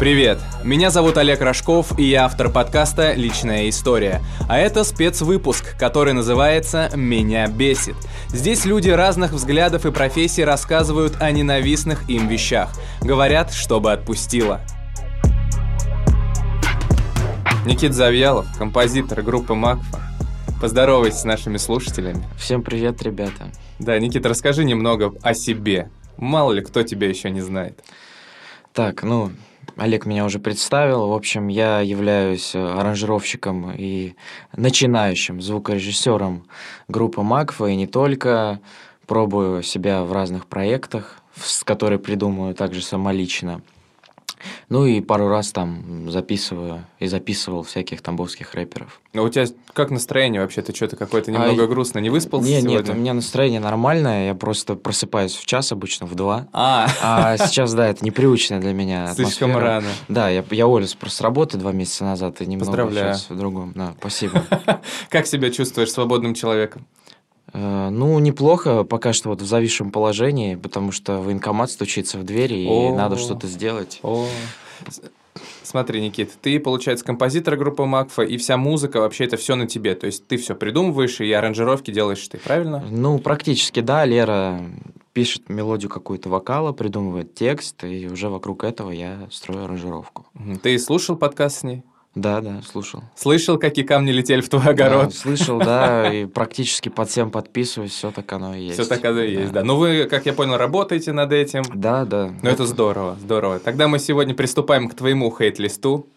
Привет! Меня зовут Олег Рожков, и я автор подкаста «Личная история». А это спецвыпуск, который называется «Меня бесит». Здесь люди разных взглядов и профессий рассказывают о ненавистных им вещах. Говорят, чтобы отпустило. Никит Завьялов, композитор группы Макфа. Поздоровайся с нашими слушателями. Всем привет, ребята. Да, Никит, расскажи немного о себе. Мало ли кто тебя еще не знает. Так, ну, Олег меня уже представил. В общем, я являюсь э, аранжировщиком и начинающим звукорежиссером группы Макфа, и не только. Пробую себя в разных проектах, с которые придумываю также самолично. Ну и пару раз там записываю и записывал всяких тамбовских рэперов. А у тебя как настроение вообще? Ты что-то какое-то немного а, грустно, не выспался не, сегодня? Нет, у меня настроение нормальное, я просто просыпаюсь в час обычно, в два. А, а сейчас, да, это непривычная для меня Слишком атмосфера. рано. Да, я, я уволился просто с работы два месяца назад и немного Поздравляю. сейчас в другом. Да, спасибо. Как себя чувствуешь свободным человеком? Ну, неплохо, пока что вот в зависшем положении, потому что военкомат стучится в двери, и О. надо что-то сделать. О. Смотри, Никит, ты, получается, композитор группы Макфа, и вся музыка, вообще это все на тебе. То есть ты все придумываешь, и аранжировки делаешь ты, правильно? Ну, практически, да. Лера пишет мелодию какую-то вокала, придумывает текст, и уже вокруг этого я строю аранжировку. Ты слушал подкаст с ней? Да, да, слушал. Слышал, какие камни летели в твой огород? Да, слышал, да, и практически под всем подписываюсь, все так оно и есть. Все так оно и есть, да. Ну вы, как я понял, работаете над этим. Да, да. Ну это здорово, здорово. Тогда мы сегодня приступаем к твоему хейт-листу.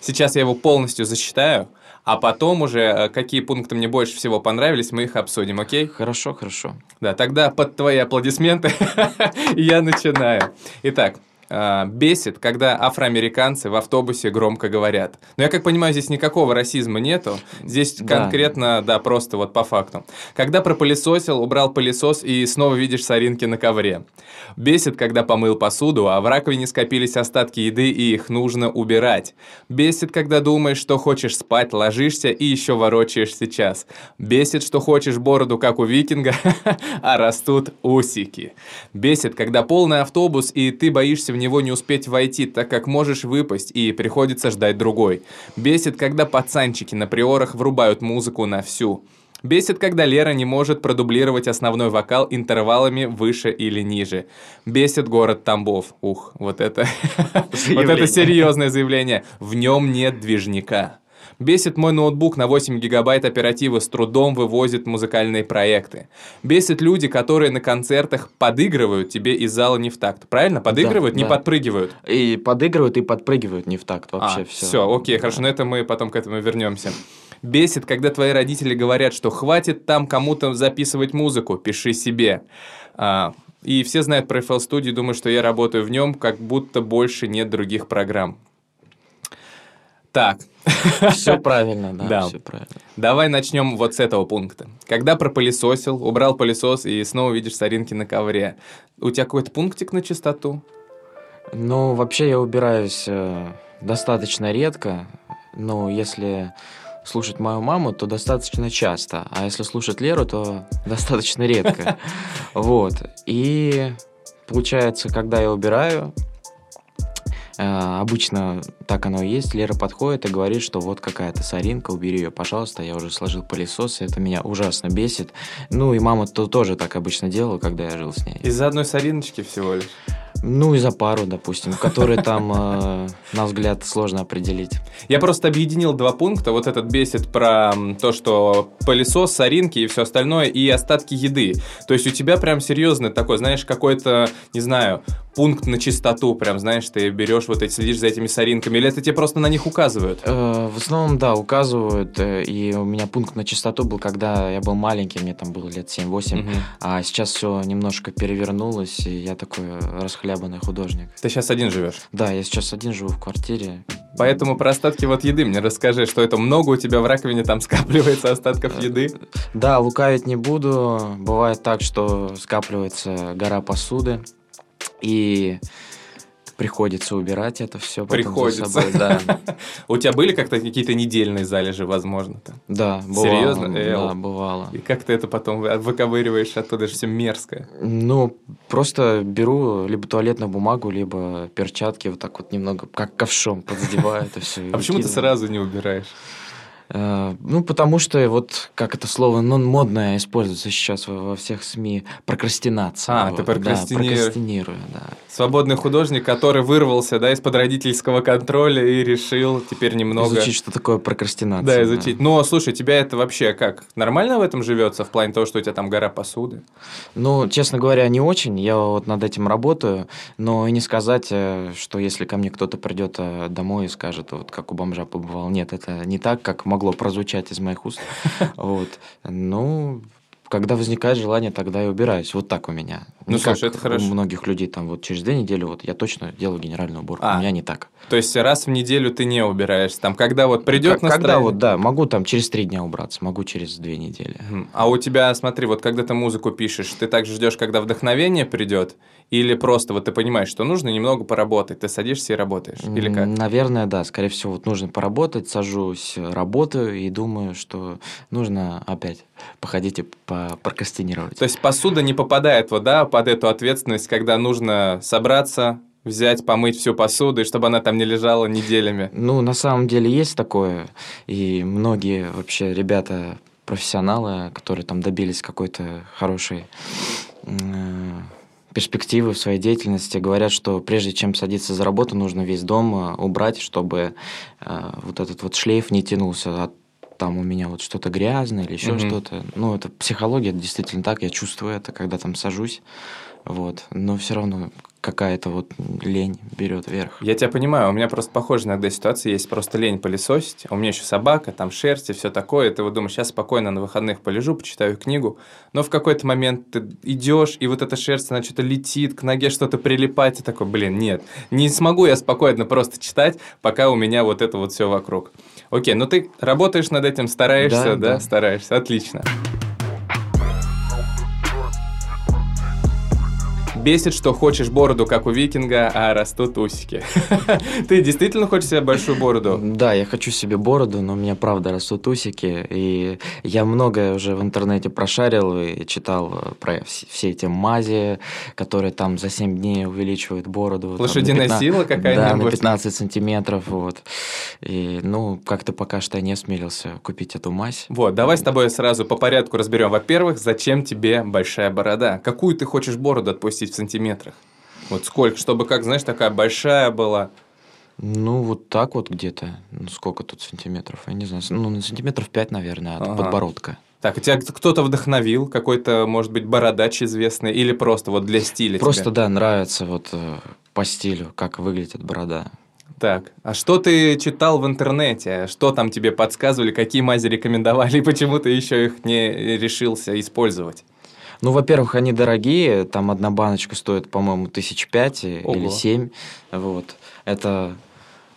Сейчас я его полностью зачитаю, а потом уже э, какие пункты мне больше всего понравились, мы их обсудим, окей? Хорошо, хорошо. Да, тогда под твои аплодисменты я начинаю. Итак, а, бесит, когда афроамериканцы в автобусе громко говорят. Но я как понимаю, здесь никакого расизма нету. Здесь Да. конкретно, да, просто вот по факту. Когда пропылесосил, убрал пылесос и снова видишь соринки на ковре. Бесит, когда помыл посуду, а в раковине скопились остатки еды и их нужно убирать. Бесит, когда думаешь, что хочешь спать, ложишься и еще ворочаешь сейчас. Бесит, что хочешь бороду, как у викинга, а растут усики. Бесит, когда полный автобус и ты боишься в него не успеть войти, так как можешь выпасть и приходится ждать другой. Бесит, когда пацанчики на приорах врубают музыку на всю. Бесит, когда Лера не может продублировать основной вокал интервалами выше или ниже. Бесит город Тамбов. Ух, вот это... Вот это серьезное заявление. В нем нет движника. Бесит мой ноутбук на 8 гигабайт оперативы с трудом вывозит музыкальные проекты. Бесит люди, которые на концертах подыгрывают тебе из зала не в такт. Правильно? Подыгрывают, не да. подпрыгивают. И подыгрывают, и подпрыгивают не в такт вообще все. все, А, окей, хорошо, но это мы потом к этому вернемся. Бесит, когда твои родители говорят, что хватит там кому-то записывать музыку, пиши себе. А, и все знают про FL Studio, думаю, что я работаю в нем, как будто больше нет других программ. Так, Все правильно, да, Да. все правильно. давай начнем вот с этого пункта. Когда пропылесосил, убрал пылесос и снова видишь соринки на ковре. У тебя какой-то пунктик на чистоту? Ну, вообще я убираюсь э, достаточно редко, но если слушать мою маму, то достаточно часто, а если слушать Леру, то достаточно редко. Вот. И получается, когда я убираю, обычно так оно и есть, Лера подходит и говорит, что вот какая-то соринка, убери ее, пожалуйста, я уже сложил пылесос, и это меня ужасно бесит. Ну и мама то тоже так обычно делала, когда я жил с ней. Из-за одной сориночки всего лишь. Ну, и за пару, допустим, которые там, э, на взгляд, сложно определить. Я просто объединил два пункта. Вот этот бесит про то, что пылесос, соринки и все остальное, и остатки еды. То есть у тебя прям серьезно такой, знаешь, какой-то, не знаю, пункт на чистоту. Прям, знаешь, ты берешь вот эти, следишь за этими соринками. Или это тебе просто на них указывают? Э, В основном, да, указывают, э, и у меня пункт на чистоту был, когда я был маленький, мне там было лет 7-8, Мгм. а сейчас все немножко перевернулось, и я такой расхлябанный художник. Ты сейчас один живешь. Да, я сейчас один живу в квартире. Поэтому про остатки вот еды мне расскажи, что это много у тебя в раковине там скапливается остатков еды. Да, лукавить не буду. Бывает так, что скапливается гора посуды. И приходится убирать это все. Приходится. Собой, да. У тебя были как-то какие-то недельные залежи, возможно? -то? Да, бывало. Серьезно? Да, бывало. И как ты это потом выковыриваешь оттуда же все мерзкое? Ну, просто беру либо туалетную бумагу, либо перчатки, вот так вот немного, как ковшом подзадеваю это все. А почему ты сразу не убираешь? Э, ну, потому что вот как это слово ну, модное используется сейчас во, всех СМИ прокрастинация. А, вот. ты прокрастинируешь. Да, прокрастинирую, да. Свободный художник, который вырвался, да, из-под родительского контроля и решил теперь немного... Изучить, что такое прокрастинация. Да, изучить. Да. Но, слушай, тебя это вообще как? Нормально в этом живется, в плане того, что у тебя там гора посуды? Ну, честно говоря, не очень. Я вот над этим работаю, но и не сказать, э, что если ко мне кто-то придет э, домой и скажет, вот как у бомжа побывал. Нет, это не так, как могло прозвучать из моих уст. Вот. Ну, когда возникает желание, тогда и убираюсь. Вот так у меня. Ну, не слушай, это хорошо. У многих людей там вот через две недели вот я точно делаю генеральную уборку. А, у меня не так. То есть раз в неделю ты не убираешься. Там, когда вот придет настроение... Когда вот, да, могу там через три дня убраться, могу через две недели. А у тебя, смотри, вот когда ты музыку пишешь, ты также ждешь, когда вдохновение придет? Или просто вот ты понимаешь, что нужно немного поработать, ты садишься и работаешь? Или как? Наверное, да. Скорее всего, вот нужно поработать, сажусь, работаю и думаю, что нужно опять походить и прокрастинировать. То есть посуда не попадает вот, да, под эту ответственность, когда нужно собраться, взять, помыть всю посуду, и чтобы она там не лежала неделями? Ну, на самом деле есть такое, и многие вообще ребята профессионалы, которые там добились какой-то хорошей перспективы в своей деятельности говорят, что прежде чем садиться за работу, нужно весь дом э, убрать, чтобы э, вот этот вот шлейф не тянулся а там у меня вот что-то грязное или еще mm-hmm. что-то. Ну, это психология, это действительно так, я чувствую это, когда там сажусь. Вот. Но все равно какая-то вот лень берет верх. Я тебя понимаю, у меня просто похожая иногда ситуация есть, просто лень пылесосить, а у меня еще собака, там шерсть и все такое, ты вот думаешь, сейчас спокойно на выходных полежу, почитаю книгу, но в какой-то момент ты идешь, и вот эта шерсть, она что-то летит, к ноге что-то прилипает, и такой, блин, нет, не смогу я спокойно просто читать, пока у меня вот это вот все вокруг. Окей, ну ты работаешь над этим, стараешься, да? да? да. Стараешься, отлично. Бесит, что хочешь бороду, как у викинга, а растут усики. Ты действительно хочешь себе большую бороду? Да, я хочу себе бороду, но у меня правда растут усики. И я многое уже в интернете прошарил и читал про все эти мази, которые там за 7 дней увеличивают бороду. Лошадиная 15... сила какая-нибудь? Да, на 15 сантиметров. Вот. И, ну, как-то пока что я не осмелился купить эту мазь. Вот, давай с тобой сразу по порядку разберем. Во-первых, зачем тебе большая борода? Какую ты хочешь бороду отпустить? в сантиметрах? Вот сколько, чтобы, как, знаешь, такая большая была? Ну, вот так вот где-то. Ну, сколько тут сантиметров? Я не знаю. Ну, на сантиметров 5, наверное, от ага. подбородка. Так, а тебя кто-то вдохновил? Какой-то, может быть, бородач известный? Или просто вот для стиля Просто, тебе? да, нравится вот э, по стилю, как выглядит борода. Так, а что ты читал в интернете? Что там тебе подсказывали? Какие мази рекомендовали? И почему ты еще их не решился использовать? Ну, во-первых, они дорогие. Там одна баночка стоит, по-моему, тысяч пять или семь. Вот. Это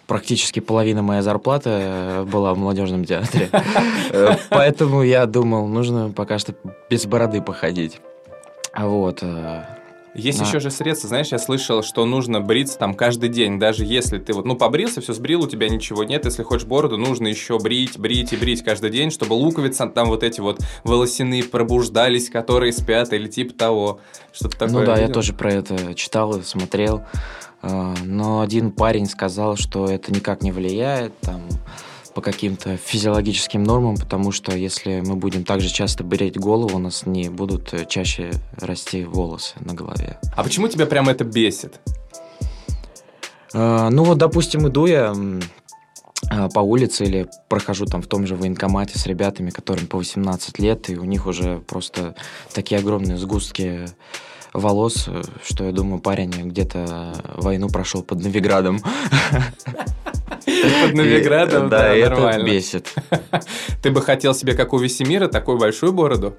практически половина моей зарплаты э, была в молодежном театре. Э, поэтому я думал, нужно пока что без бороды походить. Вот. Есть а. еще же средства, знаешь, я слышал, что нужно бриться там каждый день, даже если ты вот, ну, побрился, все сбрил, у тебя ничего нет, если хочешь бороду, нужно еще брить, брить и брить каждый день, чтобы луковицы там вот эти вот волосяные пробуждались, которые спят или типа того, что-то такое. Ну да, видел? я тоже про это читал, смотрел, а, но один парень сказал, что это никак не влияет, там, по каким-то физиологическим нормам, потому что если мы будем также часто бреять голову, у нас не будут э, чаще расти волосы на голове. А почему тебя прям это бесит? А, ну вот, допустим, иду я а, по улице или прохожу там в том же военкомате с ребятами, которым по 18 лет, и у них уже просто такие огромные сгустки волос, э, что я думаю, парень где-то войну прошел под Новиградом. Под Новиградом, да, это бесит. Ты бы хотел себе, как у Весемира, такую большую бороду?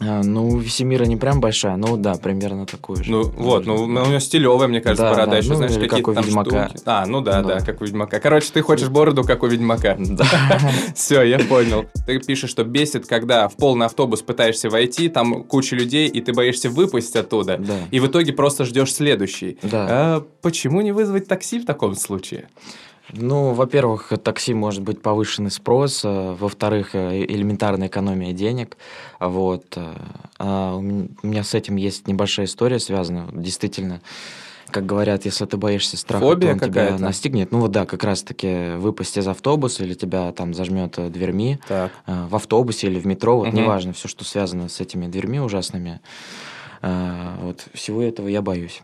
А, ну, Весемира не прям большая, но да, примерно такую же. Ну, вот, ну, у него стилевая, мне кажется, Да, борода да, еще, ну, знаешь, какие-то там Ведьмака. штуки. А, ну да, да, Да. как у Ведьмака. Короче, ты хочешь бороду, как у Ведьмака. Да. Все, я понял. Ты пишешь, что бесит, когда в полный автобус пытаешься войти, там куча людей, и ты боишься выпасть оттуда. Да. И в итоге просто ждешь следующий. Да. А почему не вызвать такси в таком случае? Ну, во-первых, такси может быть повышенный спрос, э, во-вторых, э, элементарная экономия денег, вот. э, а у меня с этим есть небольшая история связана, действительно, как говорят, если ты боишься страха, Фобия то он тебя какая-то? настигнет. Ну вот да, как раз-таки выпасть из автобуса или тебя там зажмет э, дверьми Так. э, в автобусе или в метро, вот Мгм. неважно, все, что связано с этими дверьми ужасными, э, вот всего этого я боюсь.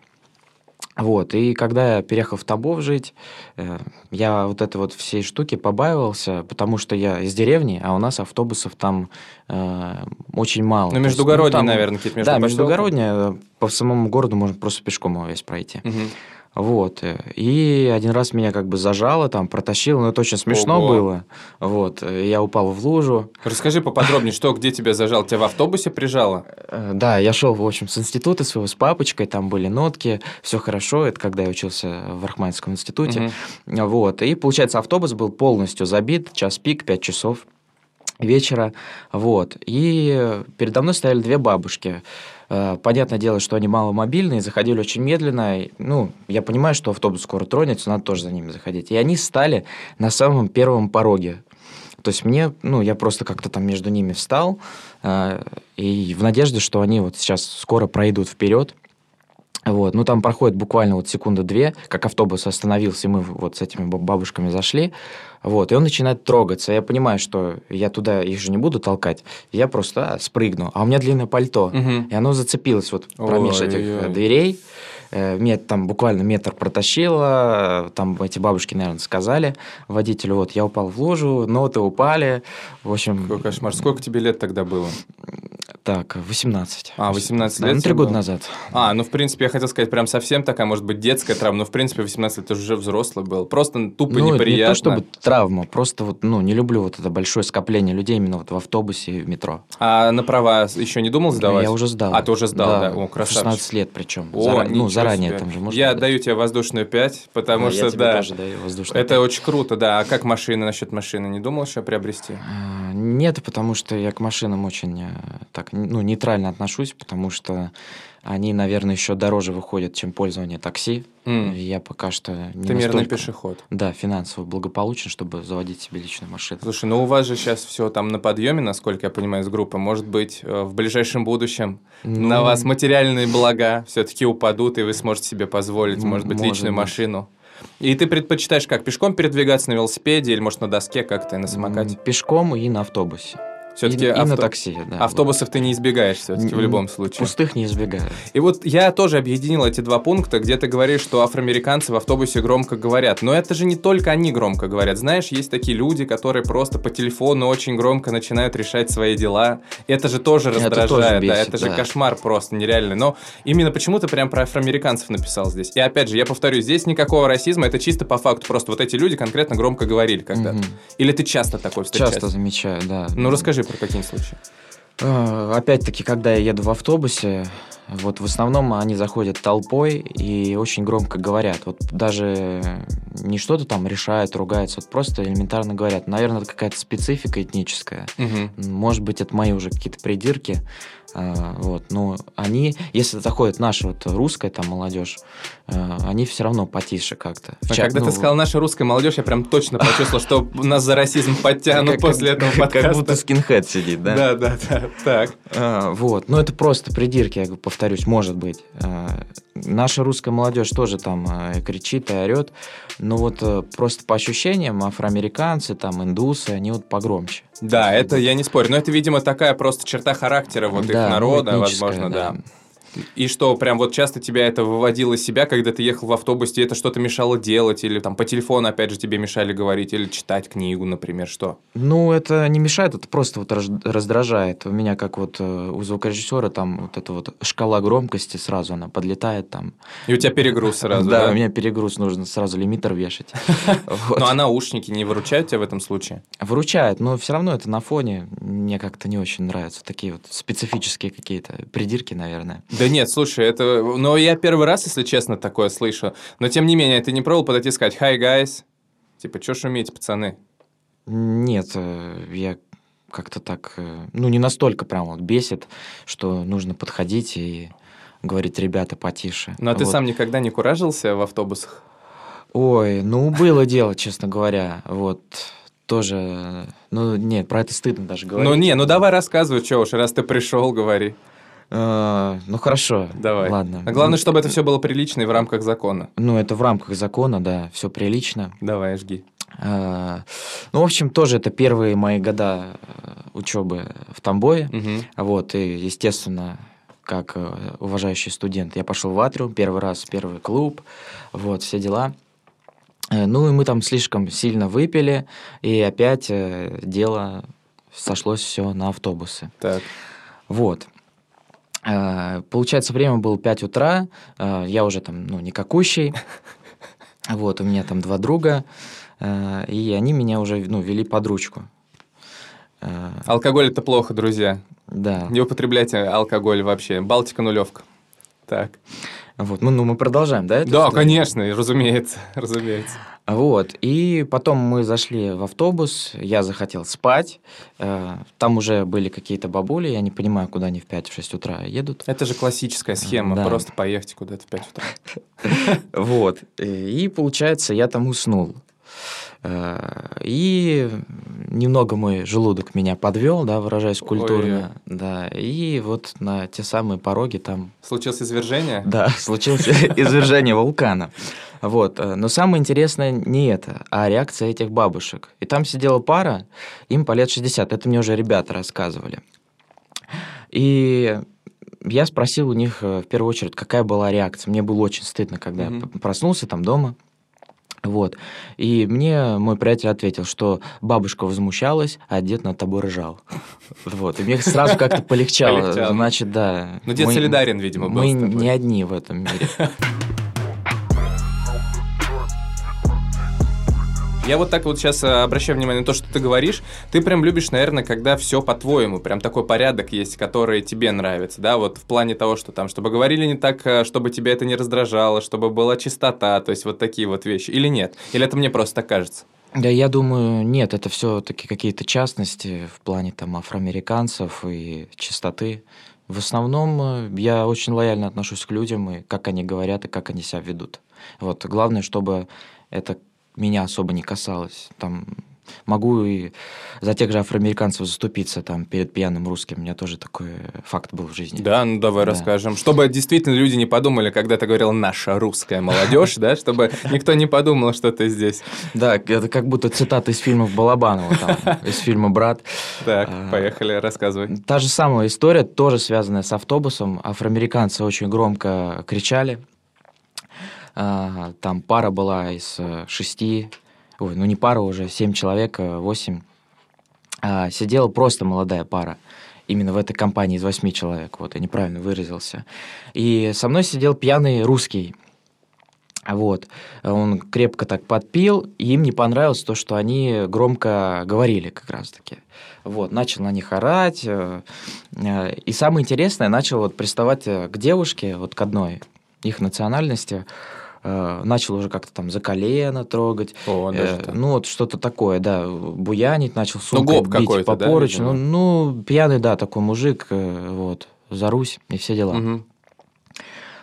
Вот, и когда я переехал в Тамбов жить, э, я вот этой вот всей штуки побаивался, потому что я из деревни, а у нас автобусов там э, очень мало. Ну, То есть, междугородние, там- наверное, какие-то Да, между междугородние, э, по самому городу можно просто пешком его весь пройти. Мгм. Вот. И один раз меня как бы зажало, там, протащило, но это очень смешно Ого. было. Вот. Я упал в лужу. Расскажи поподробнее, что, где тебя зажал? Тебя в автобусе прижало? Э, Да, я шел, в общем, с института своего, с папочкой, там были нотки, все хорошо, это когда я учился в Рахманинском институте. Вот, и, получается, автобус был полностью забит, час пик, 5 часов вечера, вот, и передо мной стояли две бабушки. Э, Понятное дело, что они маломобильные, заходили очень медленно. Ну, я понимаю, что автобус скоро тронется, надо тоже за ними заходить. И они стали на самом первом пороге. То есть мне, ну, я просто как-то там между ними встал, э, и в надежде, что они вот сейчас скоро пройдут вперед. Вот, ну там проходит буквально вот секунды две, как автобус остановился, и мы вот с этими баб- бабушками зашли, вот, и он начинает трогаться. Я понимаю, что я туда их же не буду толкать, я просто а, спрыгну. А у меня длинное пальто, Мгм. и оно зацепилось вот промеж этих э, Ой-ой-ой. дверей. Э, Меня там буквально метр протащило, там эти бабушки, наверное, сказали водителю, вот, я упал в лужу, ноты упали, в общем... Какой кошмар. Сколько тебе лет тогда было? Так, 18. А, 18 Да, лет Ну, тебе три года было? назад. А, ну, в принципе, я хотел сказать, прям совсем такая, может быть, детская травма, но, в принципе, 18 лет уже взрослый был. Просто тупо Ну, неприятно. не то чтобы травма, просто вот, ну, не люблю вот это большое скопление людей именно вот в автобусе и в метро. А на права еще не думал сдавать? Я уже сдал. А, ты уже сдал, да? О, в красавчик. 16 лет причем. О, Зара- Ну, заранее себе. там же можно. Я дать. даю тебе воздушную 5, потому Да, что, я тебе да, тоже даю воздушную это пять. очень круто, да. А как машина, насчет машины? Не думал еще приобрести? А, Нет, потому что я к машинам очень э, так, ну, нейтрально отношусь, потому что они, наверное, еще дороже выходят, чем пользование такси. И Я пока что не Ты мирный настолько, пешеход. Да, финансово благополучен, чтобы заводить себе личную машину. Слушай, ну у вас же сейчас все там на подъеме, насколько я понимаю, из группы. Может быть, э, в ближайшем будущем Ну, на вас материальные блага все-таки упадут, и вы сможете себе позволить, может быть, может личную быть. машину. И ты предпочитаешь как, пешком передвигаться на велосипеде или, может, на доске как-то, на самокате? Пешком и на автобусе. Все-таки и, и на такси, да. автобусов ты не избегаешь все-таки в любом случае. Пустых не избегаю. И вот я тоже объединил эти два пункта, где ты говоришь, что афроамериканцы в автобусе громко говорят. Но это же не только они громко говорят. Знаешь, есть такие люди, которые просто по телефону очень громко начинают решать свои дела. Это же тоже Это раздражает. тоже да, бесит, это же да. кошмар просто нереальный. Но именно почему ты прям про афроамериканцев написал здесь. И опять же, я повторю, здесь никакого расизма, это чисто по факту. Просто вот эти люди конкретно громко говорили когда-то. Мгм. Или ты часто такой встречаешь? Часто замечаю, да. Ну, расскажи про какие случаи. А, Опять-таки, когда я еду в автобусе, вот в основном они заходят толпой и очень громко говорят. Вот даже не что-то там решают, ругаются, вот просто элементарно говорят. Наверное, это какая-то специфика этническая. Мгм. Может быть, это мои уже какие-то придирки. А, Вот, но они, если заходит наша вот русская там молодежь, а, они все равно потише как-то. А чат- когда ну, ты сказал наша русская молодежь, я прям точно почувствовал, что нас за расизм подтянут как- после этого как подкаста. будто скинхед сидит, да? Да, да, да. Так. А, вот, но это просто придирки, я повторюсь, может быть. Наша русская молодежь тоже там а, кричит и орет, но вот э, просто по ощущениям афроамериканцы, там индусы, они вот погромче. Да, это я не спорю. Но это, видимо, такая просто черта характера вот их Да, ну, народа, этническая, возможно, да. И что, прям вот часто тебя это выводило из себя, когда ты ехал в автобусе, это что-то мешало делать, или там по телефону, опять же, тебе мешали говорить, или читать книгу, например, что? Ну, это не мешает, это просто вот раздражает. У меня, как вот э, у звукорежиссера, там вот эта вот шкала громкости сразу, она подлетает там. И у тебя перегруз сразу, да? у меня перегруз, нужно сразу лимитер вешать. Ну, а наушники не выручают тебя в этом случае? Выручают, но все равно это на фоне мне как-то не очень нравятся. Такие вот специфические какие-то придирки, наверное. Да нет, слушай, это... Но я первый раз, если честно, такое слышу. Но тем не менее, ты не пробовал подойти и сказать «Hi, guys». Типа, что шуметь, пацаны? Нет, э, я как-то так... Э, ну, не настолько прям вот бесит, что нужно подходить и говорить «ребята, потише». Ну, а ты сам никогда не куражился в автобусах? Ой, ну, было дело, честно говоря. Вот тоже... Ну, нет, про это стыдно даже говорить. Ну, не, ну давай рассказывай, что уж, раз ты пришел, говори. А, ну хорошо. Давай. Ладно. А главное, чтобы это все было прилично и в рамках закона. Ну, это в рамках закона, да, все прилично. Давай, жги. А, ну, в общем, тоже это первые мои года э, учебы в Тамбове. Угу. Вот, и, естественно, как э, уважающий студент, я пошел в Атриум первый раз, первый клуб, вот, все дела. Э, ну, и мы там слишком сильно выпили, и опять дело сошлось все на автобусы. Так. Вот. Э, получается, время было 5 утра, э, я уже там, ну, никакущий, вот, у меня там два друга, э, и они меня уже, ну, вели под ручку. Алкоголь это плохо, друзья. Да. Не употребляйте алкоголь вообще. Балтика нулевка. Так. Вот, ну, ну мы продолжаем, да? Да, историю? конечно, разумеется, разумеется. Вот, и потом мы зашли в автобус, я захотел спать, э, там уже были какие-то бабули, я не понимаю, куда они в 5-6 утра едут. Это же классическая схема, да. просто поехать куда-то в 5 утра. Вот, и получается, я там уснул. Э, и немного мой желудок меня подвел, да, выражаясь культурно, Ой. да, и вот на те самые пороги там... Случилось извержение? Да, случилось извержение вулкана. Вот. Э, но самое интересное не это, а реакция этих бабушек. И там сидела пара, им по лет 60, это мне уже ребята рассказывали. И я спросил у них э, в первую очередь, какая была реакция. Мне было очень стыдно, когда mm-hmm. я проснулся там дома, вот. И мне мой приятель ответил, что бабушка возмущалась, а дед над тобой ржал. Вот. И мне сразу как-то полегчало. Значит, да. Ну, дед солидарен, видимо, был Мы не одни в этом мире. Я вот так вот сейчас э, обращаю внимание на то, что ты говоришь. Ты прям любишь, наверное, когда все по-твоему, прям такой порядок есть, который тебе нравится, да, вот в плане того, что там, чтобы говорили не так, э, чтобы тебя это не раздражало, чтобы была чистота, то есть вот такие вот вещи. Или нет? Или это мне просто так кажется? Да, я думаю, нет, это все-таки какие-то частности в плане там афроамериканцев и чистоты. В основном э, я очень лояльно отношусь к людям и как они говорят и как они себя ведут. Вот главное, чтобы это меня особо не касалось. Там могу и за тех же афроамериканцев заступиться там перед пьяным русским. У меня тоже такой факт был в жизни. Да, ну давай да. расскажем. Чтобы действительно люди не подумали, когда ты говорил «наша русская молодежь», да, чтобы никто не подумал, что ты здесь. Да, это как будто цитата из фильмов Балабанова, из фильма «Брат». Так, а, поехали, рассказывай. Та же самая история, тоже связанная с автобусом. Афроамериканцы очень громко кричали, а, там пара была из э, шести, ой, ну не пара уже, семь человек, э, восемь. А, сидела просто молодая пара именно в этой компании из восьми человек, вот, я неправильно выразился. И со мной сидел пьяный русский, вот, он крепко так подпил, и им не понравилось то, что они громко говорили как раз-таки. Вот, начал на них орать, э, и самое интересное, начал вот приставать к девушке, вот к одной их национальности, э, начал уже как-то там за колено трогать. О, э, ну, вот что-то такое, да, буянить начал, сумкой ну, бить по поручню. Да, ну, ну, пьяный, да, такой мужик, э, вот, за Русь и все дела. Угу.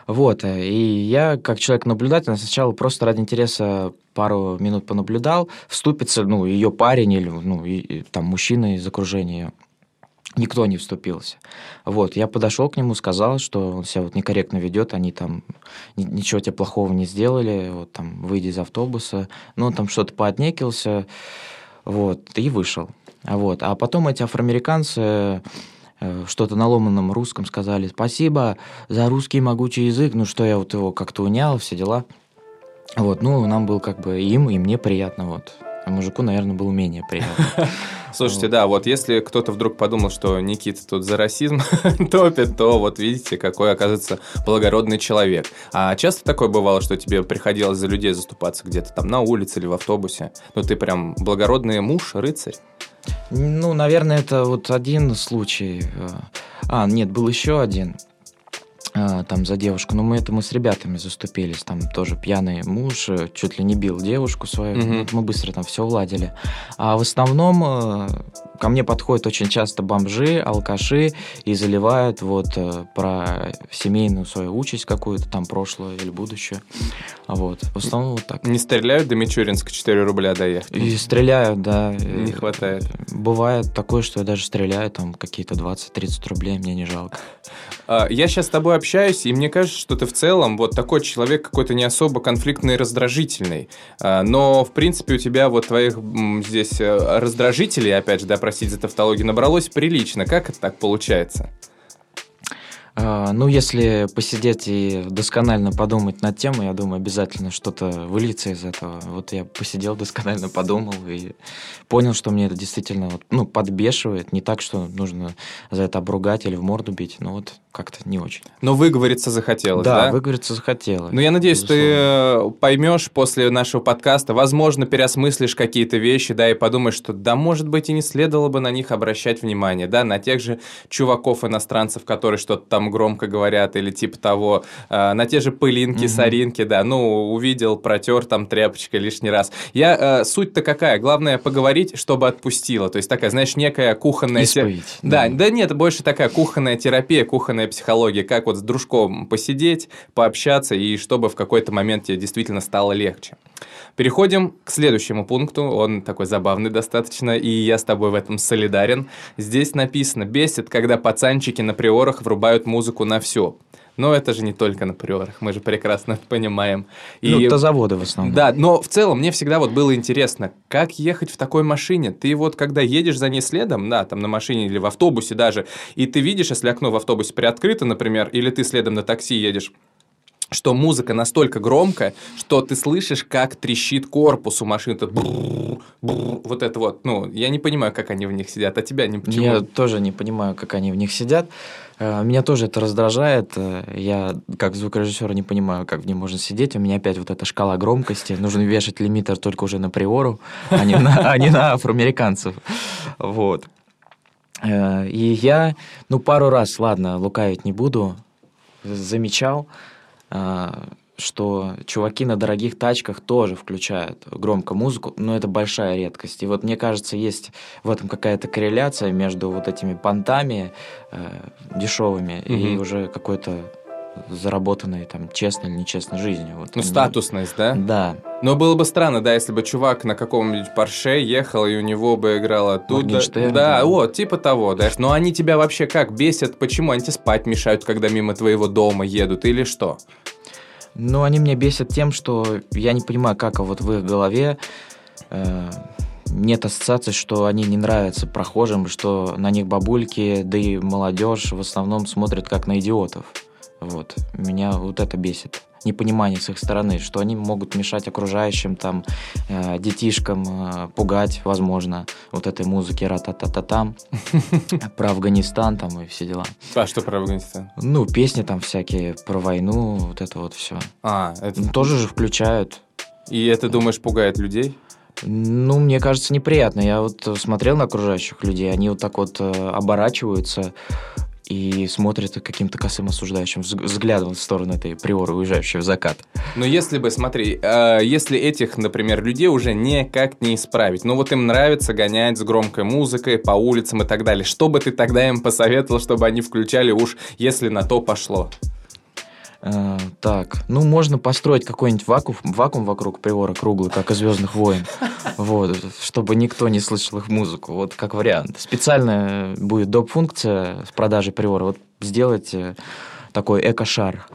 Вот, э, и я, как человек наблюдательный, сначала просто ради интереса пару минут понаблюдал, вступится, ну, ее парень или, ну, и, там, мужчина из окружения Никто не вступился. Вот, я подошел к нему, сказал, что он себя вот некорректно ведет, они там ничего тебе плохого не сделали, вот там, выйди из автобуса. Ну, он там что-то поотнекился, вот, и вышел. Вот, а потом эти афроамериканцы э, что-то на ломаном русском сказали. Спасибо за русский могучий язык. Ну что, я вот его как-то унял, все дела. Вот, ну, нам был как бы им, и мне приятно, вот. А мужику, наверное, было менее приятно. Слушайте, да, вот если кто-то вдруг подумал, что Никита тут за расизм топит, то вот видите, какой, оказывается, благородный человек. А часто такое бывало, что тебе приходилось за людей заступаться где-то там на улице или в автобусе? Ну, ты прям благородный муж, рыцарь? Ну, наверное, это вот один случай. А, нет, был еще один. А, там за девушку. Но мы это мы с ребятами заступились. Там тоже пьяный муж э, чуть ли не бил девушку свою. Вот мы быстро там все уладили. А в основном э, ко мне подходят очень часто бомжи, алкаши и заливают вот э, про семейную свою участь какую-то там прошлое или будущее. Вот. В основном вот так. Не стреляют до Мичуринска 4 рубля доехать? И стреляют, да. Не хватает. Бывает такое, что я даже стреляю, там какие-то 20-30 рублей, мне не жалко. А, Я сейчас с тобой общаюсь, и мне кажется, что ты в целом вот такой человек какой-то не особо конфликтный и раздражительный. А, Но, в принципе, у тебя вот твоих здесь э, раздражителей, опять же, да, простите за тавтологию, набралось прилично. Как это так получается? А, Ну, если посидеть и досконально подумать над темой, я думаю, обязательно что-то выльется из этого. Вот я посидел, досконально подумал и понял, что мне это действительно вот, ну, подбешивает. Не так, что нужно за это обругать или в морду бить, но вот как-то не очень. Но выговориться захотелось, да? да, выговориться захотелось. Ну, я надеюсь, ты э, поймешь после нашего подкаста, возможно, переосмыслишь какие-то вещи, да, и подумаешь, что, да, может быть, и не следовало бы на них обращать внимание, да, на тех же чуваков-иностранцев, которые что-то там громко говорят или типа того, э, на те же пылинки, Мгм. соринки, да, ну, увидел, протер там тряпочкой лишний раз. Я, э, суть-то какая? Главное поговорить, чтобы отпустило, то есть такая, знаешь, некая кухонная... те- Исповедь. да, да нет, больше такая кухонная терапия, кухонная психология, как вот с дружком посидеть, пообщаться, и чтобы в какой-то момент тебе действительно стало легче. Переходим к следующему пункту, он такой забавный достаточно, и я с тобой в этом солидарен. Здесь написано «Бесит, когда пацанчики на приорах врубают музыку на все». Но это же не только на приорах, мы же прекрасно это понимаем. И... Ну, заводы в основном. Да, но в целом мне всегда вот было интересно, как ехать в такой машине. Ты вот когда едешь за ней следом, да, там на машине или в автобусе даже, и ты видишь, если окно в автобусе приоткрыто, например, или ты следом на такси едешь, что музыка настолько громкая, что ты слышишь, как трещит корпус у машины. Тут брррр, брррр, вот это вот. Ну, я не понимаю, как они в них сидят, а тебя не почему. Я тоже не понимаю, как они в них сидят. Э, Меня тоже это раздражает. Э, Я, как звукорежиссер, не понимаю, как в ней можно сидеть. У меня опять вот эта шкала громкости. Нужно вешать лимитер только уже на приору, а не на, а не на афроамериканцев. Вот. Э, И я, ну, пару раз, ладно, лукавить не буду, замечал, что чуваки на дорогих тачках тоже включают громко музыку, но это большая редкость. И вот мне кажется, есть в этом какая-то корреляция между вот этими понтами э, дешевыми и Мгм. уже какой-то заработанной там честной или нечестной жизнью. Вот Ну, статусность, да? Да. Но было бы странно, да, если бы чувак на каком-нибудь Порше ехал, и у него бы играла. Моргенштерн, Да, да. вот, типа того, да. Но они тебя вообще как бесят? Почему? Они тебе спать мешают, когда мимо твоего дома едут, или что? Но они меня бесят тем, что я не понимаю, как вот в их голове э, нет ассоциации, что они не нравятся прохожим, что на них бабульки, да и молодежь в основном смотрят как на идиотов. Вот. Меня вот это бесит. Непонимание с их стороны, что они могут мешать окружающим, там, э, детишкам, э, пугать, возможно, вот этой музыки ра-та-та-та-там, про Афганистан там и все дела. А что про Афганистан? Ну, песни там всякие про войну, вот это вот все. А, это... Ну, тоже же включают. И это, думаешь, пугает людей? Ну, мне кажется, неприятно. Я вот э, смотрел на окружающих людей, они вот так вот э, оборачиваются и смотрят каким-то косым осуждающим взг- взглядом в сторону этой приоры, уезжающей в закат. Но если бы, смотри, э, если этих, например, людей уже никак не исправить, ну вот им нравится гонять с громкой музыкой по улицам и так далее, что бы ты тогда им посоветовал, чтобы они включали уж, если на то пошло? Э, так, ну, можно построить какой-нибудь вакуум, вакуум вокруг приора круглый, как из «Звездных войн», вот, чтобы никто не слышал их музыку, вот как вариант. Специально будет доп. функция с продажей приора, вот сделать э, такой эко-шар.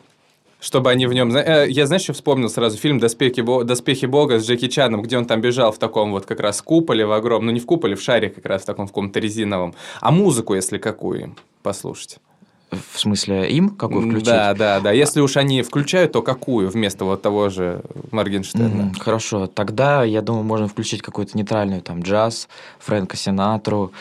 Чтобы они в нем... Э, я, знаешь, что вспомнил сразу фильм «Доспехи, Бо... «Доспехи Бога» с Джеки Чаном, где он там бежал в таком вот как раз куполе в огромном... Ну, не в куполе, в шаре как раз в таком в каком-то резиновом. А музыку, если какую, послушать. В смысле, им какую включить? Да, да, да. Если уж они включают, то какую вместо вот того же Моргенштерна? Mm, хорошо. Тогда, я думаю, можно включить какую-то нейтральную, там, джаз, Фрэнка Синатру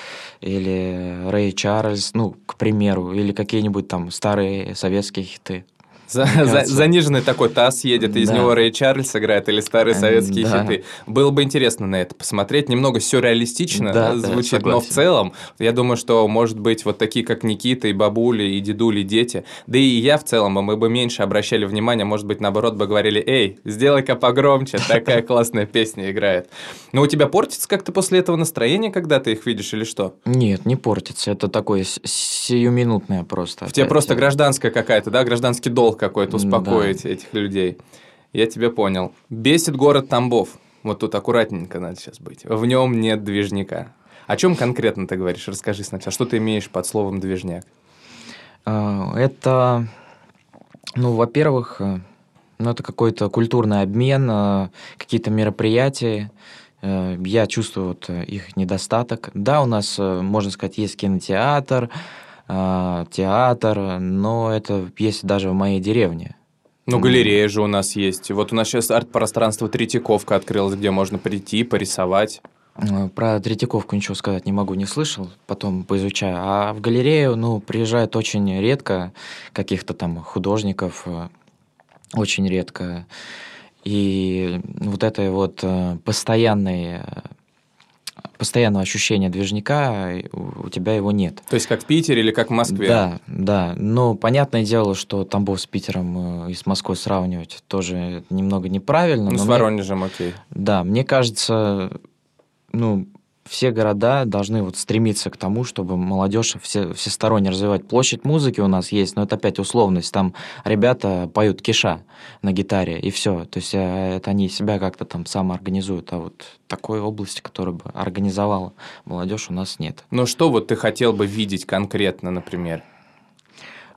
или Рэй Чарльз, ну, к примеру, или какие-нибудь там старые советские хиты. За, за, заниженный такой таз едет, из да. него Рэй Чарльз играет, или старые советские да. хиты. Было бы интересно на это посмотреть. Немного сюрреалистично да, звучит, да, но в целом, я думаю, что, может быть, вот такие, как Никита, и бабули, и дедули, и дети, да и я в целом, мы бы меньше обращали внимание, может быть, наоборот, бы говорили, эй, сделай-ка погромче, такая классная песня играет. Но у тебя портится как-то после этого настроение, когда ты их видишь, или что? Нет, не портится, это такое сиюминутное просто. В тебе просто гражданская какая-то, да, гражданский долг какой-то успокоить да. этих людей. Я тебя понял. Бесит город Тамбов. Вот тут аккуратненько надо сейчас быть. В нем нет движника. О чем конкретно ты говоришь? Расскажи сначала, что ты имеешь под словом движняк? А, это, ну, во-первых, э, ну, это какой-то культурный обмен, э, какие-то мероприятия. Э, я чувствую вот их недостаток. Да, у нас, можно сказать, есть кинотеатр, театр, но это есть даже в моей деревне. Ну, галерея же у нас есть. Вот у нас сейчас арт-пространство Третьяковка открылось, где можно прийти, порисовать. Э, про Третьяковку ничего сказать не могу, не слышал, потом поизучаю. А в галерею, ну, приезжает очень редко каких-то там художников, э, очень редко. И вот это вот э, постоянный постоянного ощущения движника у тебя его нет. То есть как в Питере или как в Москве? Да, да. Но понятное дело, что Тамбов с Питером э, и с Москвой сравнивать тоже немного неправильно. Ну, с Воронежем, мне... окей. Да, мне кажется, ну, все города должны вот стремиться к тому, чтобы молодежь все, всесторонне развивать. Площадь музыки у нас есть, но это опять условность. Там ребята поют киша на гитаре, и все. То есть э, это они себя как-то там самоорганизуют. А вот такой области, которая бы организовала молодежь, у нас нет. Но что вот ты хотел бы видеть конкретно, например?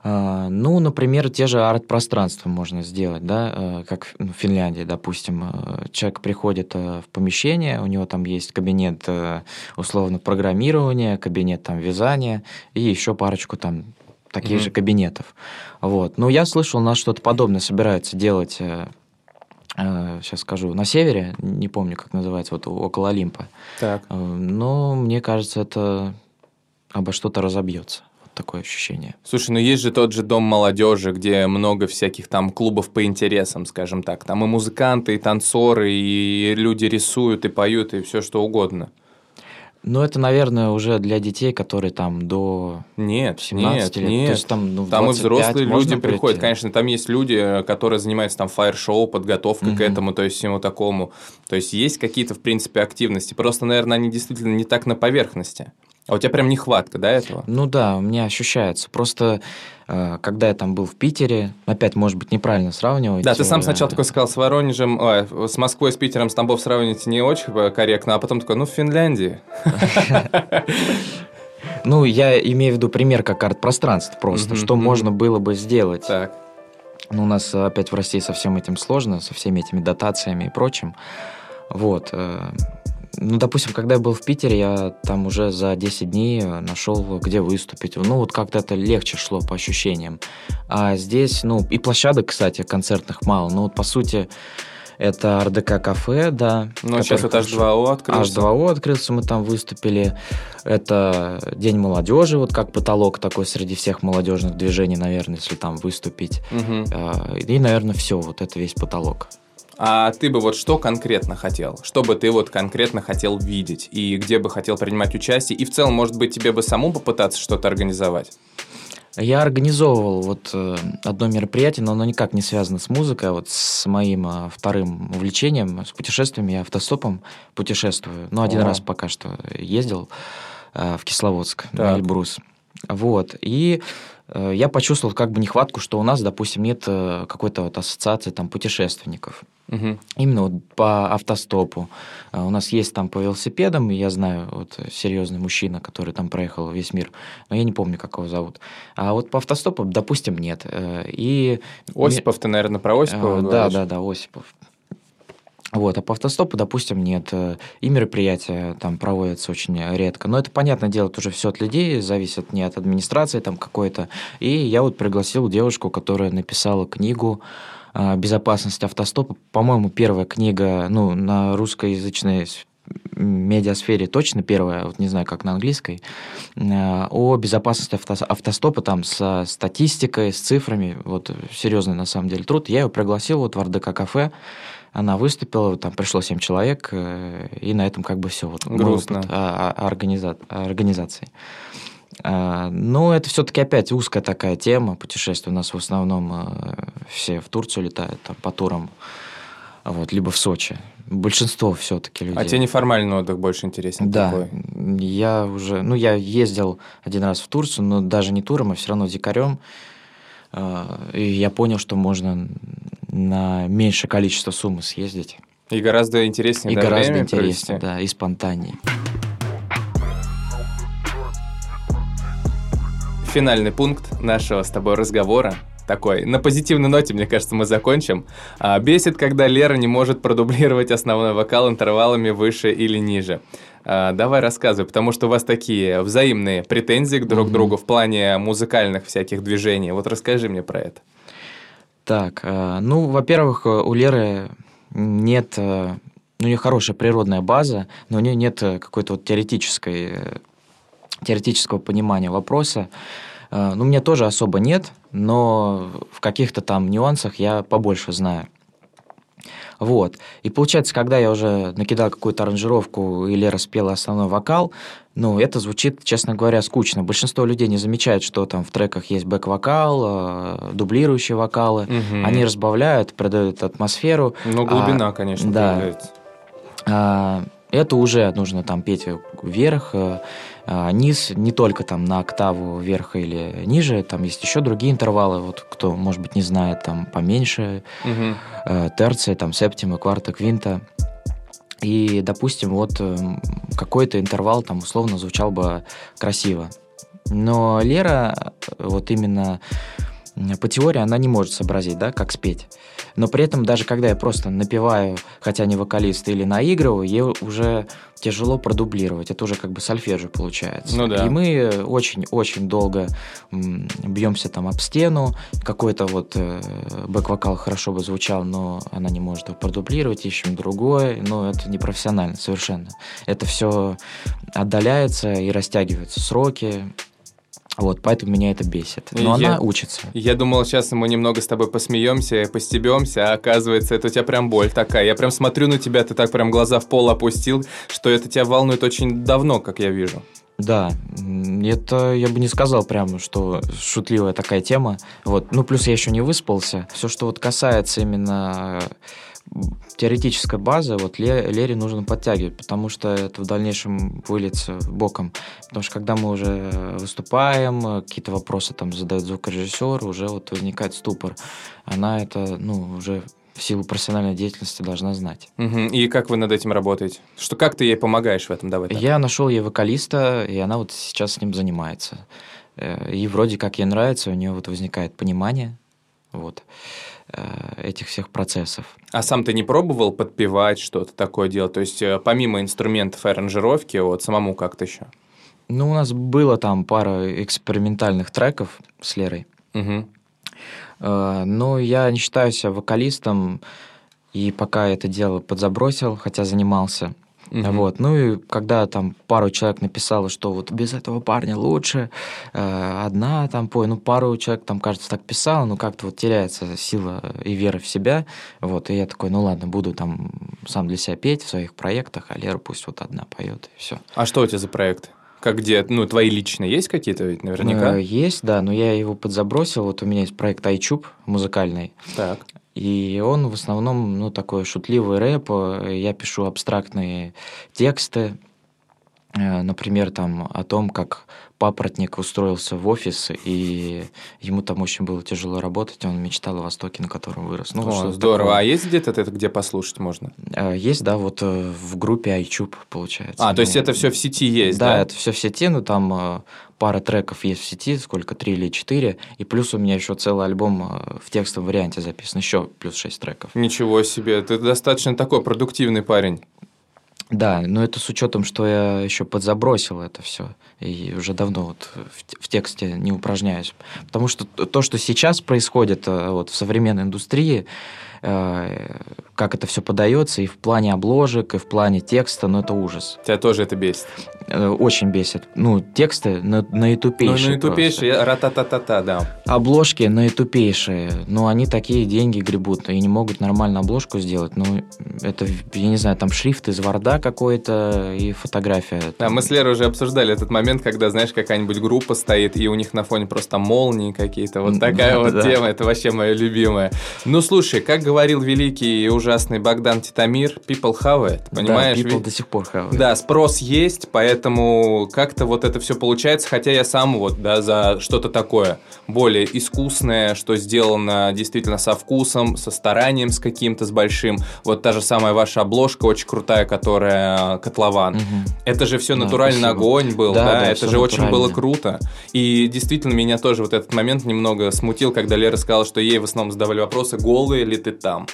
А, ну, например, те же арт-пространства можно сделать, да, э, как в Финляндии, допустим. Э, человек приходит э, в помещение, у него там есть кабинет условно программирования, кабинет там вязания и еще парочку там таких mm-hmm. же кабинетов. Вот. Но я слышал, у нас что-то подобное собираются делать сейчас скажу, на севере, не помню, как называется, вот около Олимпа. Так. Но мне кажется, это обо что-то разобьется такое ощущение. Слушай, ну есть же тот же дом молодежи, где много всяких там клубов по интересам, скажем так. Там и музыканты, и танцоры, и люди рисуют, и поют, и все что угодно. Ну, это, наверное, уже для детей, которые там до нет, 17 нет, лет. Нет. То есть там, ну, там и взрослые люди приходят. Конечно, там есть люди, которые занимаются там фаер-шоу, подготовкой угу. к этому, то есть всему такому. То есть есть какие-то, в принципе, активности. Просто, наверное, они действительно не так на поверхности. А у тебя прям нехватка, да, этого? Ну да, у меня ощущается. Просто э, когда я там был в Питере, опять, может быть, неправильно сравнивать. Да, ты сам сначала такой сказал с Воронежем, ой, с Москвой, с Питером, с Тамбов сравнивать не очень корректно, а потом такой, ну, в Финляндии. Ну, я имею в виду пример как арт-пространство просто, что можно было бы сделать. Так. Ну, у нас опять в России со всем этим сложно, со всеми этими дотациями и прочим. Вот. Э, ну, допустим, когда я был в Питере, я там уже за 10 дней нашел, где выступить. Ну, вот как-то это легче шло по ощущениям. А здесь, ну, и площадок, кстати, концертных мало. Ну, вот, по сути, это РДК кафе, да. Ну, сейчас это H2O открылся. H2O открылся, мы там выступили. Это День молодежи, вот как потолок такой среди всех молодежных движений, наверное, если там выступить. Угу. И, наверное, все, вот это весь потолок. А ты бы вот что конкретно хотел? Что бы ты вот конкретно хотел видеть? И где бы хотел принимать участие? И в целом, может быть, тебе бы саму попытаться что-то организовать? Я организовывал вот э, одно мероприятие, но оно никак не связано с музыкой, а вот с моим э, вторым увлечением, с путешествиями. Я автостопом путешествую. Ну, один О. раз пока что ездил э, в Кисловодск, так. на Эльбрус. Вот. И я почувствовал как бы нехватку, что у нас, допустим, нет э, какой-то вот ассоциации там путешественников. Мгм. Именно вот по автостопу. А У нас есть там по велосипедам, я знаю вот серьезный мужчина, который там проехал весь мир, но я не помню, как его зовут. А вот по автостопу, допустим, нет. Э, И Осипов, ты, наверное, про Осипова Э, Да, говоришь? да, да, Осипов. Вот, а по автостопу, допустим, нет. Э, И мероприятия там проводятся очень редко. Но это, понятное дело, тоже все от людей, зависит не от администрации там какой-то. И я вот пригласил девушку, которая написала книгу а, «Безопасность автостопа». По-моему, первая книга, ну, на русскоязычной с- медиасфере точно первая, вот не знаю, как на английской, э, о безопасности авто- автостопа там со статистикой, с цифрами, вот серьезный на самом деле труд. Я ее пригласил вот в РДК кафе, она выступила, там пришло 7 человек, э, и на этом как бы все. Вот, Грустно. опыт, а, а, организа- организации. А, Но это все-таки опять узкая такая тема путешествий. У нас в основном э, все в Турцию летают там, по турам, вот, либо в Сочи. Большинство все-таки людей. А тебе неформальный отдых больше интересен Да, такой? я уже, ну, я ездил один раз в Турцию, но даже не туром, а все равно дикарем. И я понял, что можно на меньшее количество суммы съездить. И гораздо интереснее, И да, гораздо интереснее, провести? да, и спонтаннее. Финальный пункт нашего с тобой разговора такой. На позитивной ноте, мне кажется, мы закончим. А, бесит, когда Лера не может продублировать основной вокал интервалами выше или ниже. А, давай рассказывай, потому что у вас такие взаимные претензии друг к Мгм. другу в плане музыкальных всяких движений. Вот расскажи мне про это. Так, э, ну, во-первых, э, у Леры нет, ну, у нее хорошая природная база, но у нее нет какой-то вот теоретической, теоретического понимания вопроса. Ну, у меня тоже особо нет, но в каких-то там нюансах я побольше знаю. Вот. И получается, когда я уже накидал какую-то аранжировку, и Лера спела основной вокал, ну, это звучит, честно говоря, скучно. Большинство людей не замечает, что там в треках есть бэк-вокал, э, дублирующие вокалы. Мгм. Они разбавляют, придают атмосферу. Ну, глубина, конечно, да. появляется. А, это уже нужно там петь вверх, э, а, низ, не только там на октаву вверх или ниже, там есть еще другие интервалы, вот кто, может быть, не знает, там поменьше, э, терция, там септима, кварта, квинта. И, допустим, вот эм, какой-то интервал там условно звучал бы красиво. Но Лера э, вот именно по теории она не может сообразить, да, как спеть. Но при этом даже когда я просто напеваю, хотя не вокалист, или наигрываю, ей уже тяжело продублировать. Это уже как бы сольфеджио получается. Ну да. И мы очень-очень долго бьемся там об стену. Какой-то вот э, бэк-вокал хорошо бы звучал, но она не может его продублировать, ищем другой. Но это не профессионально совершенно. Это все отдаляется и растягиваются сроки. Вот, поэтому меня это бесит. Но Я- она учится. Я думал, сейчас мы немного с тобой посмеемся, постебемся, а оказывается, это у тебя прям боль такая. Я прям смотрю на тебя, ты так прям глаза в пол опустил, что это тебя волнует очень давно, как я вижу. Да, это я бы не сказал прям, что шутливая такая тема. Вот. Ну, плюс я еще не выспался. Все, что вот касается именно теоретической базы, вот Ле- Лере нужно подтягивать, потому что это в дальнейшем выльется боком. Потому что когда мы уже выступаем, какие-то вопросы там задает звукорежиссер, уже вот возникает ступор. Она это, ну, уже в силу профессиональной деятельности должна знать. Мгм. И как вы над этим работаете? Что, как ты ей помогаешь в этом? Давай так. Я нашел ей вокалиста, и она вот сейчас с ним занимается. Э, И вроде как ей нравится, у нее вот возникает понимание вот, этих всех процессов. А сам ты не пробовал подпевать что-то такое делать? То есть, э, помимо инструментов и аранжировки, вот самому как-то еще? Ну, у нас было там пара экспериментальных треков с Лерой. Э, но я не считаю себя вокалистом, и пока это дело подзабросил, хотя занимался. Мгм. Вот. Ну и когда там пару человек написало, что вот без этого парня лучше, э, одна там пой, ну пару человек там, кажется, так писал, но как-то вот теряется сила и вера в себя. Вот, и я такой, ну ладно, буду там сам для себя петь в своих проектах, а Лера пусть вот одна поет, и все. А что у тебя за проект? Как где? Ну, твои личные есть какие-то ведь наверняка? Э, есть, да, но я его подзабросил. Вот у меня есть проект iTube музыкальный, Так. И он в основном, ну, такой шутливый рэп. э, Я пишу абстрактные тексты. Э, например, там о том, как папоротник устроился в офис, и ему там очень было тяжело работать, он мечтал о Востоке, на котором вырос. Ну, О, здорово. Такое. А есть где-то это, где послушать можно? Э, есть, да, вот э, в группе iTube, получается. А, ну, то есть это все в сети есть, да? Да, это все в сети, ну там пара треков есть в сети, сколько, три или четыре, и плюс у меня еще целый альбом в текстовом варианте записан, еще плюс шесть треков. Ничего себе, ты достаточно такой продуктивный парень. Да, но это с учетом, что я еще подзабросил это все. И уже давно вот в, в тексте не упражняюсь. Потому что то, что сейчас происходит э, вот, в современной индустрии, как это все подается, и в плане обложек, и в плане текста, ну это ужас. Тебя тоже это бесит? Э, очень бесит. Ну, тексты на, наитупейшие. Ну, наитупейшие, ра-та-та-та-та, да. Обложки наитупейшие, но они такие деньги гребут, и не могут нормально обложку сделать. Ну, это, я не знаю, там шрифт из Варда какой-то и фотография. Да, мы с Лерой уже обсуждали этот момент, когда, знаешь, какая-нибудь группа стоит, и у них на фоне просто молнии какие-то. Вот такая да, вот да. тема, это вообще моя любимая. Ну, слушай, как говорил великий и ужасный Богдан Титамир, people it, понимаешь? Да, people до сих пор it. Да, спрос есть, поэтому как-то вот это все получается, хотя я сам вот, да, за что-то такое более искусное, что сделано действительно со вкусом, со старанием с каким-то, с большим. Вот та же самая ваша обложка очень крутая, которая котлован. Угу. Это же все да, натуральный спасибо. огонь был, да, да, да это же очень было круто. И действительно меня тоже вот этот момент немного смутил, когда Лера сказала, что ей в основном задавали вопросы, голые ли ты там.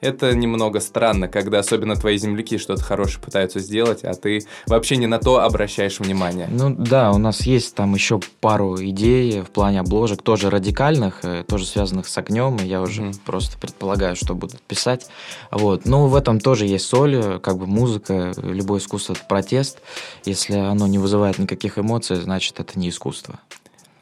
Это немного странно, когда особенно твои земляки что-то хорошее пытаются сделать, а ты вообще не на то обращаешь внимание. Ну да, у нас есть там еще пару идей в плане обложек, тоже радикальных, э, тоже связанных с огнем, и я уже mm-hmm. просто предполагаю, что будут писать. Вот. Но в этом тоже есть соль, э, как бы музыка, любое искусство – это протест. Если оно не вызывает никаких эмоций, значит, это не искусство.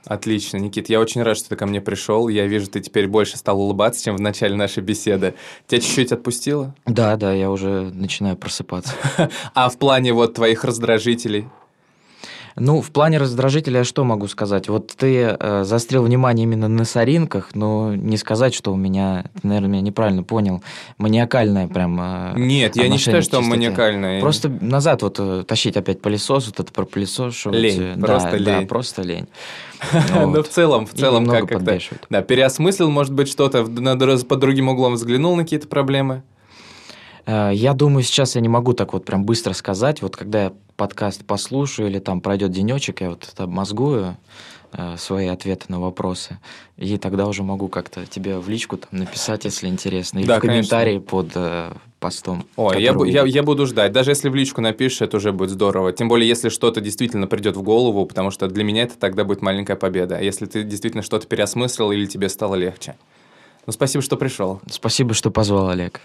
Отлично, Никит, я очень рад, что ты ко мне пришел. Я вижу, ты теперь больше стал улыбаться, чем в начале нашей беседы. Тебя чуть-чуть отпустило? Да, да, я уже начинаю просыпаться. А в плане вот твоих раздражителей? Ну, в плане раздражителя что могу сказать? Вот ты э, заострил внимание именно на соринках, но не сказать, что у меня, ты, наверное, меня неправильно понял, маниакальное прям э, Нет, я не считаю, что маниакальное. Просто назад вот э, тащить опять пылесос, вот это про пылесос. Лень, просто да, лень. Да, просто лень. Ну, в целом, в целом, как как-то... Да, переосмыслил, может быть, что-то, под другим углом взглянул на какие-то проблемы? Э, я думаю, сейчас я не могу так вот прям быстро сказать. Вот когда я подкаст послушаю или там пройдет денечек, я вот это обмозгую э, свои ответы на вопросы. И тогда уже могу как-то тебе в личку там написать, если интересно. Или да, в комментарии конечно. под э, постом. О, я, я, я буду ждать. Даже если в личку напишешь, это уже будет здорово. Тем более, если что-то действительно придет в голову, потому что для меня это тогда будет маленькая победа. Если ты действительно что-то переосмыслил или тебе стало легче. Ну, спасибо, что пришел. Спасибо, что позвал, Олег.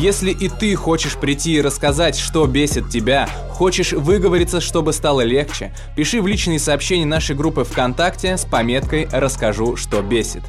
Если и ты хочешь прийти и рассказать, что бесит тебя, хочешь выговориться, чтобы стало легче, пиши в личные сообщения нашей группы ВКонтакте с пометкой «Расскажу, что бесит».